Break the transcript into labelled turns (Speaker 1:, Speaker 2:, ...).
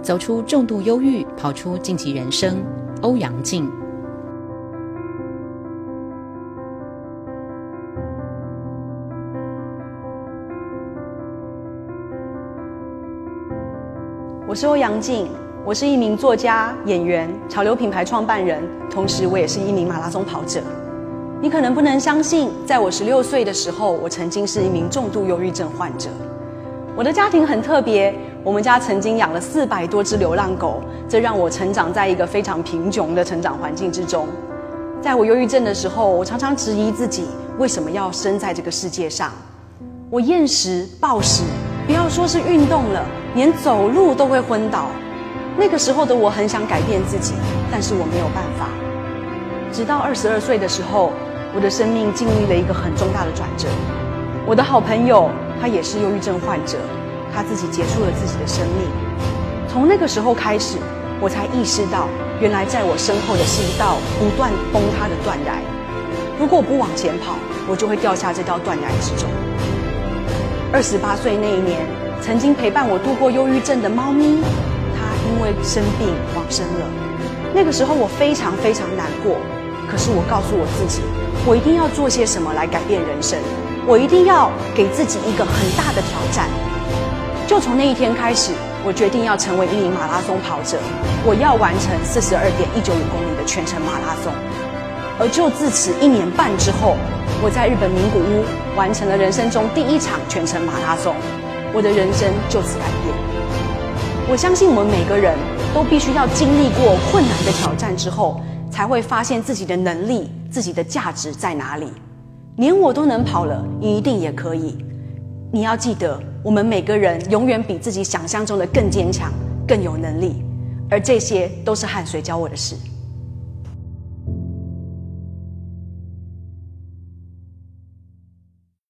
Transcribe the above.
Speaker 1: 走出重度忧郁，跑出晋级人生。欧阳靖。
Speaker 2: 我是欧阳靖，我是一名作家、演员、潮流品牌创办人，同时我也是一名马拉松跑者。你可能不能相信，在我十六岁的时候，我曾经是一名重度忧郁症患者。我的家庭很特别，我们家曾经养了四百多只流浪狗，这让我成长在一个非常贫穷的成长环境之中。在我忧郁症的时候，我常常质疑自己为什么要生在这个世界上。我厌食、暴食，不要说是运动了，连走路都会昏倒。那个时候的我很想改变自己，但是我没有办法。直到二十二岁的时候，我的生命经历了一个很重大的转折。我的好朋友。他也是忧郁症患者，他自己结束了自己的生命。从那个时候开始，我才意识到，原来在我身后的是一道不断崩塌的断崖。如果我不往前跑，我就会掉下这道断崖之中。二十八岁那一年，曾经陪伴我度过忧郁症的猫咪，它因为生病往生了。那个时候我非常非常难过，可是我告诉我自己，我一定要做些什么来改变人生。我一定要给自己一个很大的挑战。就从那一天开始，我决定要成为一名马拉松跑者。我要完成四十二点一九五公里的全程马拉松。而就自此一年半之后，我在日本名古屋完成了人生中第一场全程马拉松。我的人生就此改变。我相信我们每个人都必须要经历过困难的挑战之后，才会发现自己的能力、自己的价值在哪里。连我都能跑了，你一定也可以。你要记得，我们每个人永远比自己想象中的更坚强、更有能力，而这些都是汗水教我的事。